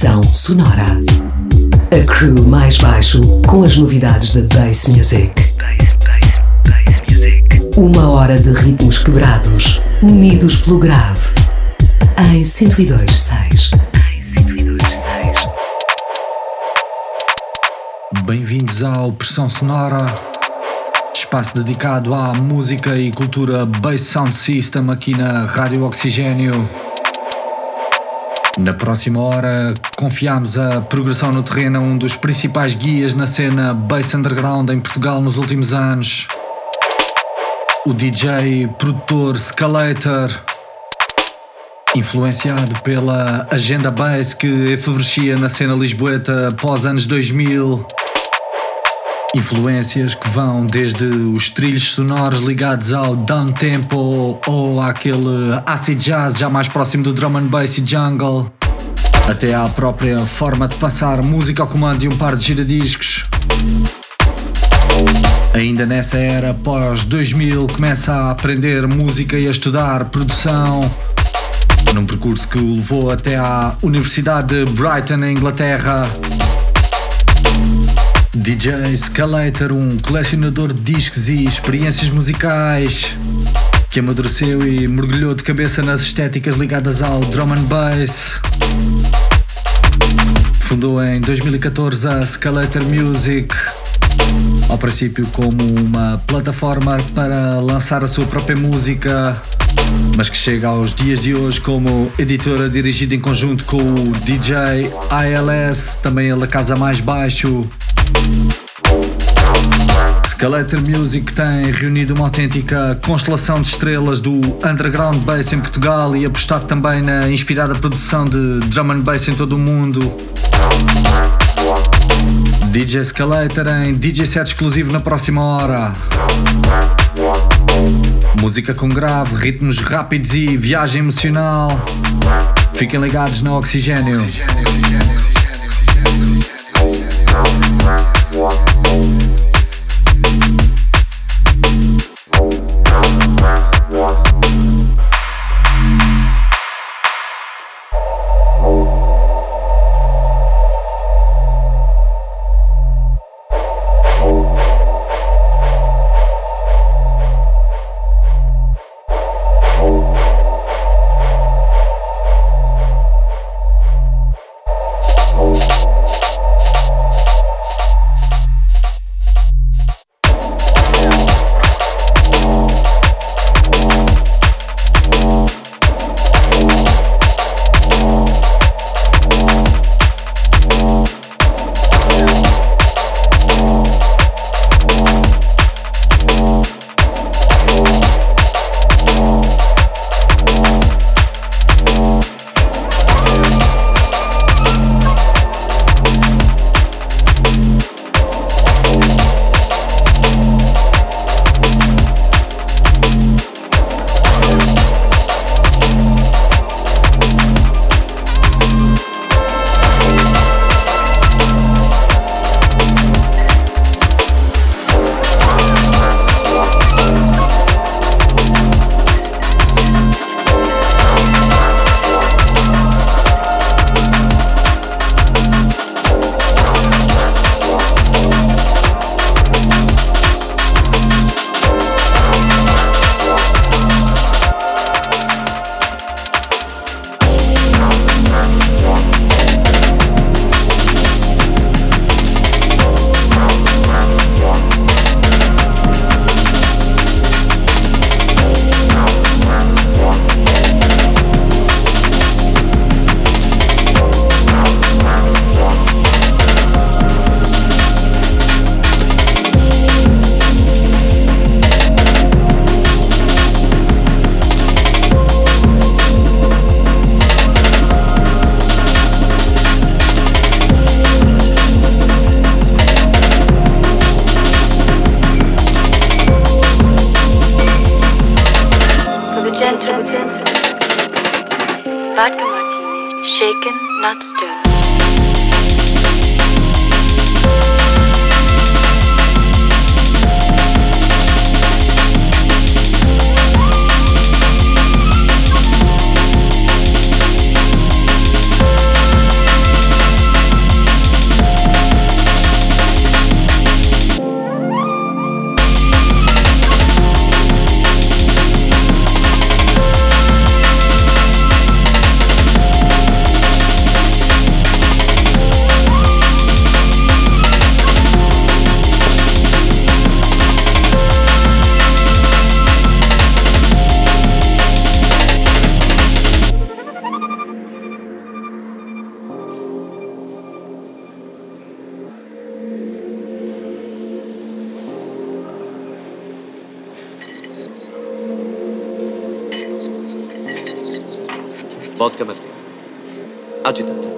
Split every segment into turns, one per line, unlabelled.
Pressão sonora. A crew mais baixo com as novidades da Bass Music. Uma hora de ritmos quebrados, unidos pelo grave. Em 102.6.
Bem-vindos ao Pressão Sonora, espaço dedicado à música e cultura Bass Sound System aqui na Rádio Oxigênio. Na próxima hora, confiamos a progressão no terreno a um dos principais guias na cena bass underground em Portugal nos últimos anos. O DJ, produtor, Scalator, influenciado pela agenda bass que efervescia na cena lisboeta após anos 2000. Influências que vão desde os trilhos sonoros ligados ao down tempo ou àquele acid jazz já mais próximo do drum and bass e jungle, até à própria forma de passar música ao comando de um par de giradiscos. Ainda nessa era pós 2000 começa a aprender música e a estudar produção, num percurso que o levou até à Universidade de Brighton, na Inglaterra. DJ Scalator, um colecionador de discos e experiências musicais que amadureceu e mergulhou de cabeça nas estéticas ligadas ao drum and bass. Fundou em 2014 a Scalator Music, ao princípio como uma plataforma para lançar a sua própria música, mas que chega aos dias de hoje como editora dirigida em conjunto com o DJ ILS, também ele a casa mais baixo. Scalator Music tem reunido uma autêntica constelação de estrelas do underground bass em Portugal e apostado também na inspirada produção de drum and bass em todo o mundo. DJ Scalator em DJ set exclusivo na próxima hora. Música com grave, ritmos rápidos e viagem emocional. Fiquem ligados no Oxigênio.
Vodka martini. Agitato,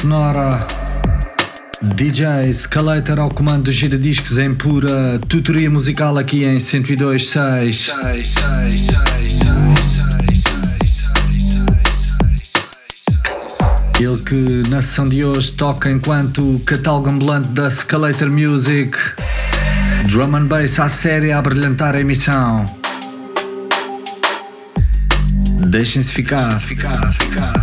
Sonora. DJ Scalator ao comando dos giradiscos em pura tutoria musical aqui em 102.6. Ele que na sessão de hoje toca enquanto catálogo ambulante da Scalator Music. Drum and Bass à série a brilhantar a emissão. Deixem-se ficar. ficar, ficar,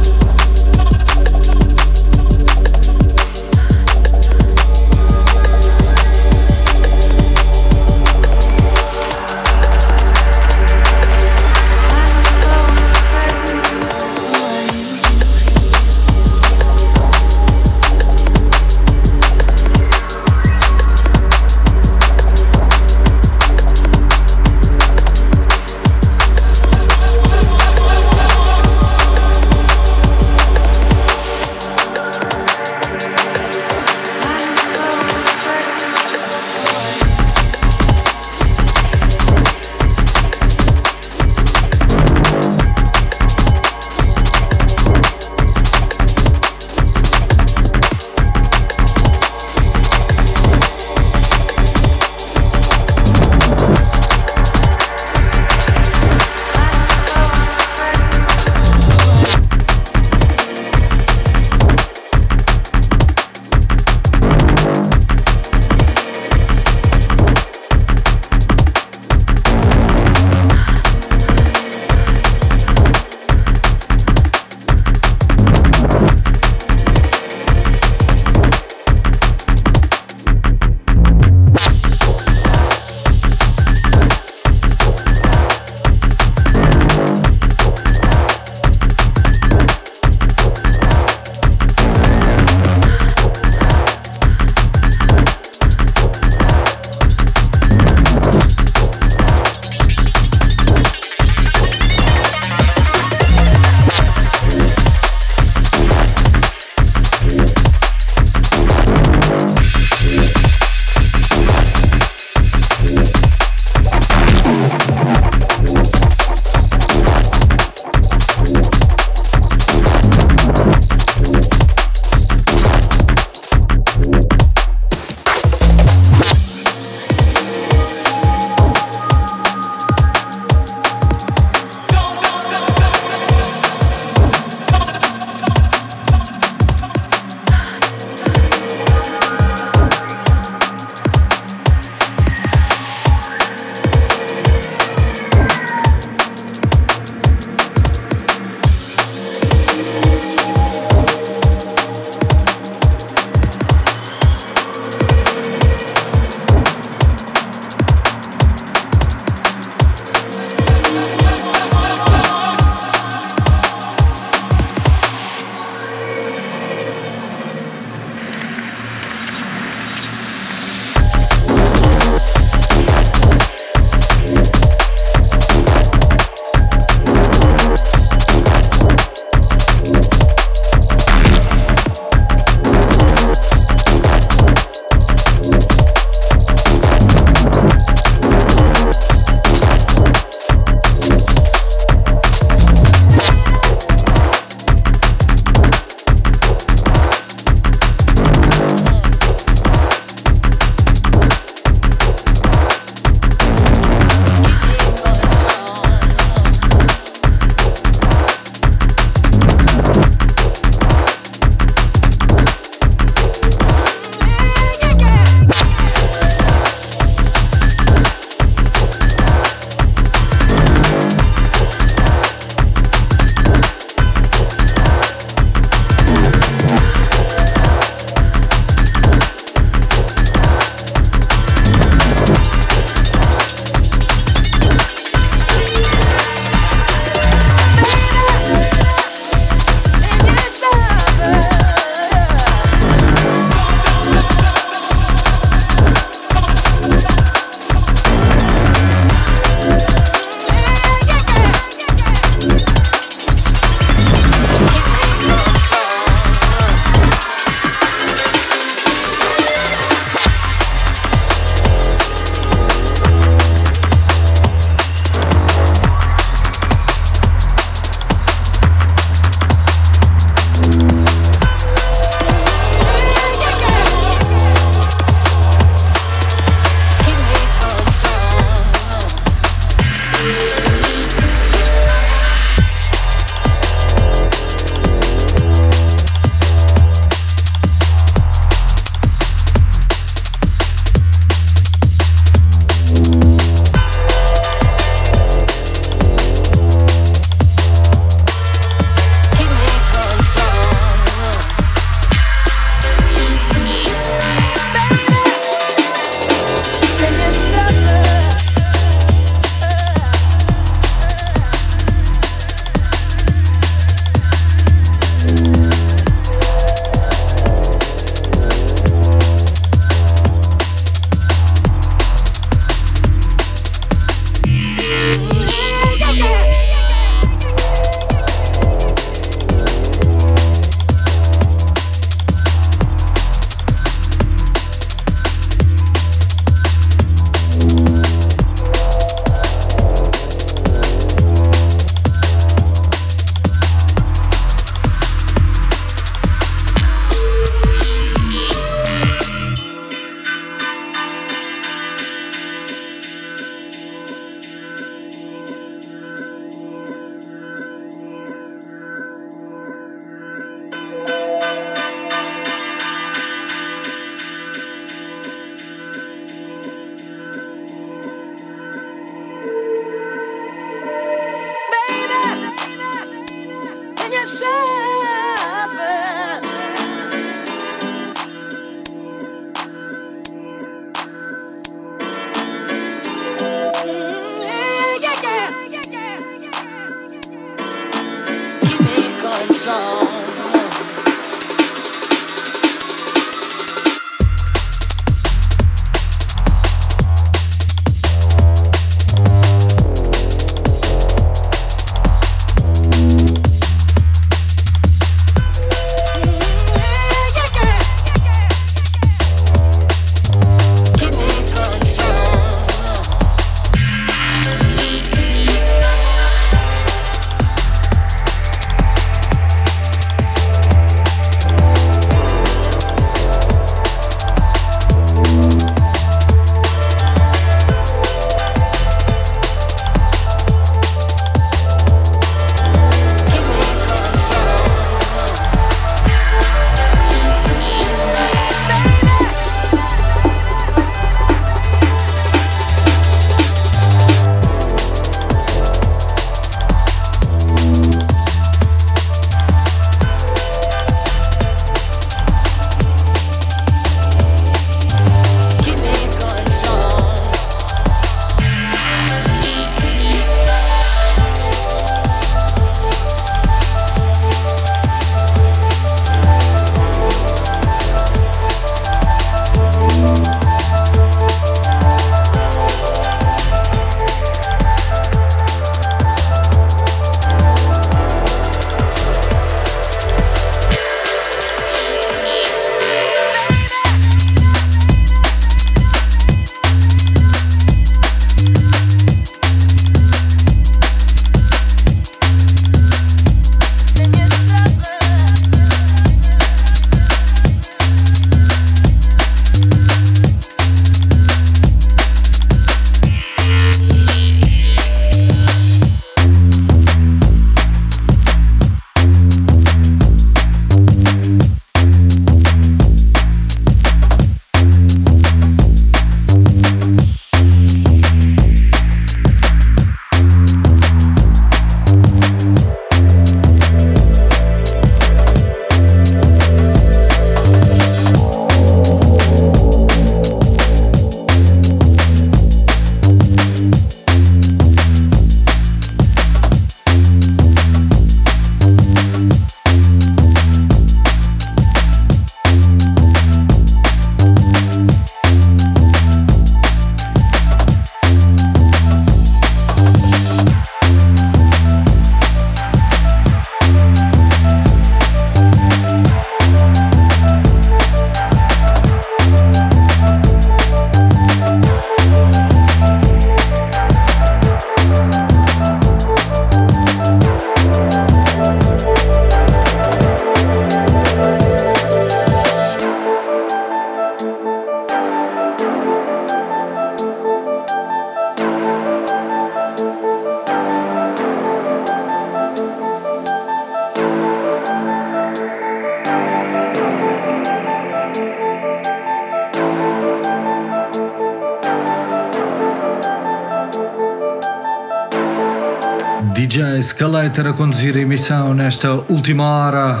Scalator a conduzir a emissão nesta última hora,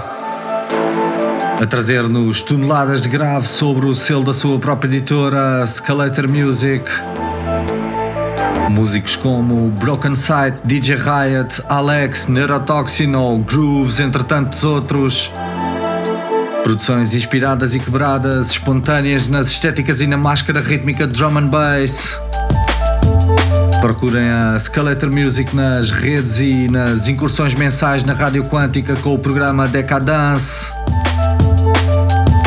a trazer-nos toneladas de grave sobre o selo da sua própria editora Scalator Music. Músicos como Broken Sight, DJ Riot, Alex, Neurotoxino, Grooves, entre tantos outros. Produções inspiradas e quebradas, espontâneas nas estéticas e na máscara rítmica drum and bass. Procurem a Skeletor Music nas redes e nas incursões mensais na Rádio Quântica com o programa Decadence.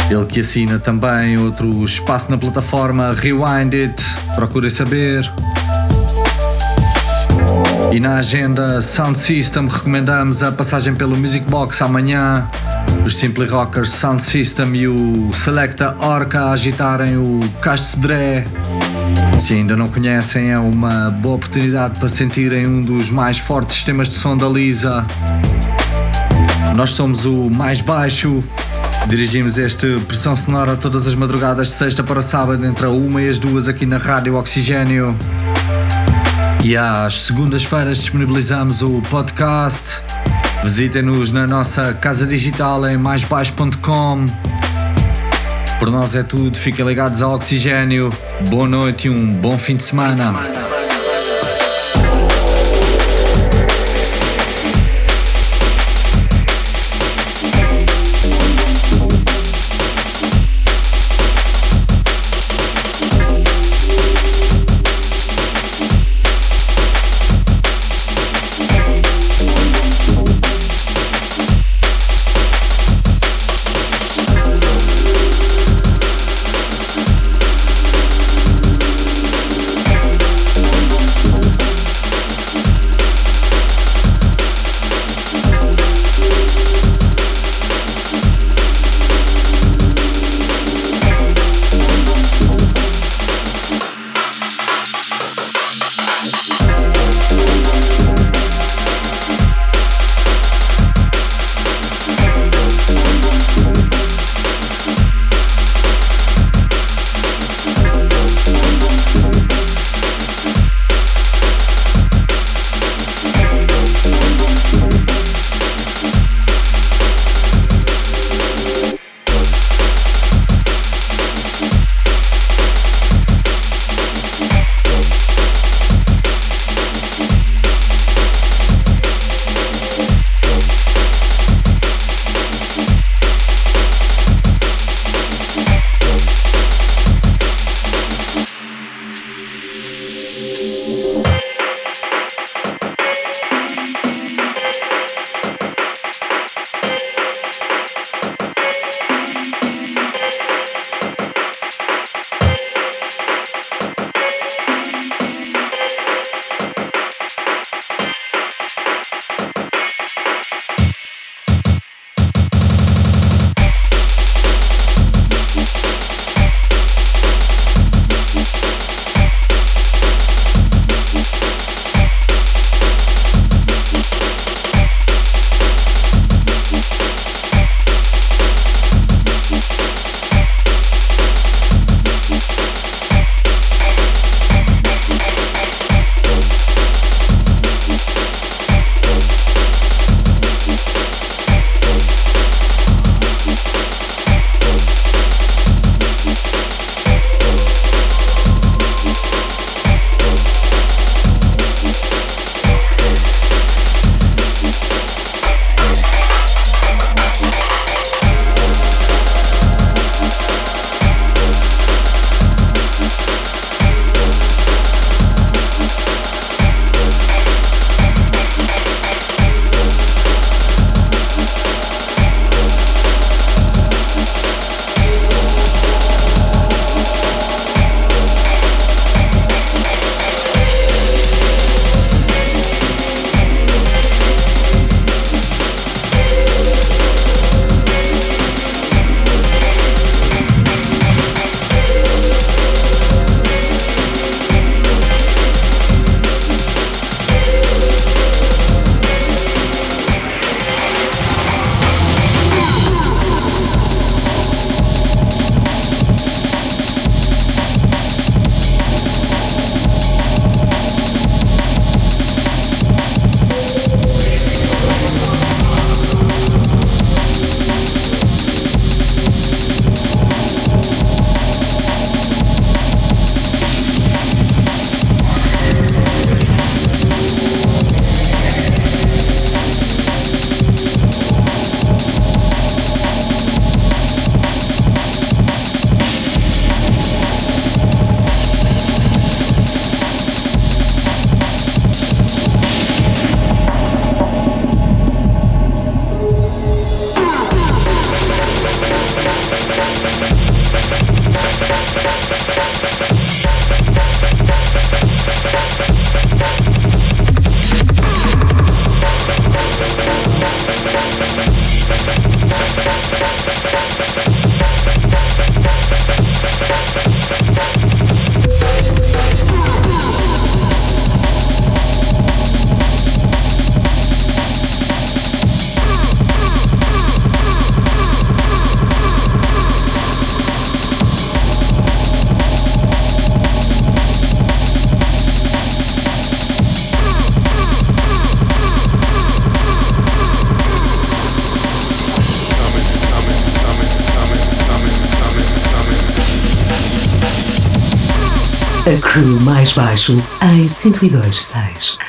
Ele que assina também outro espaço na plataforma Rewind It. Procurem saber. E na agenda Sound System recomendamos a passagem pelo Music Box amanhã. Os Simply Rockers Sound System e o Selecta Orca a agitarem o Casto Dré. Se ainda não conhecem, é uma boa oportunidade para sentirem um dos mais fortes sistemas de som da Lisa. Nós somos o mais baixo. Dirigimos este pressão sonora todas as madrugadas de sexta para sábado, entre a uma e as duas aqui na Rádio Oxigênio. E às segundas-feiras disponibilizamos o podcast. Visitem-nos na nossa casa digital em maisbaixo.com. Por nós é tudo, fiquem ligados ao Oxigênio. Boa noite e um bom fim de semana.
Crew mais baixo em 102.6.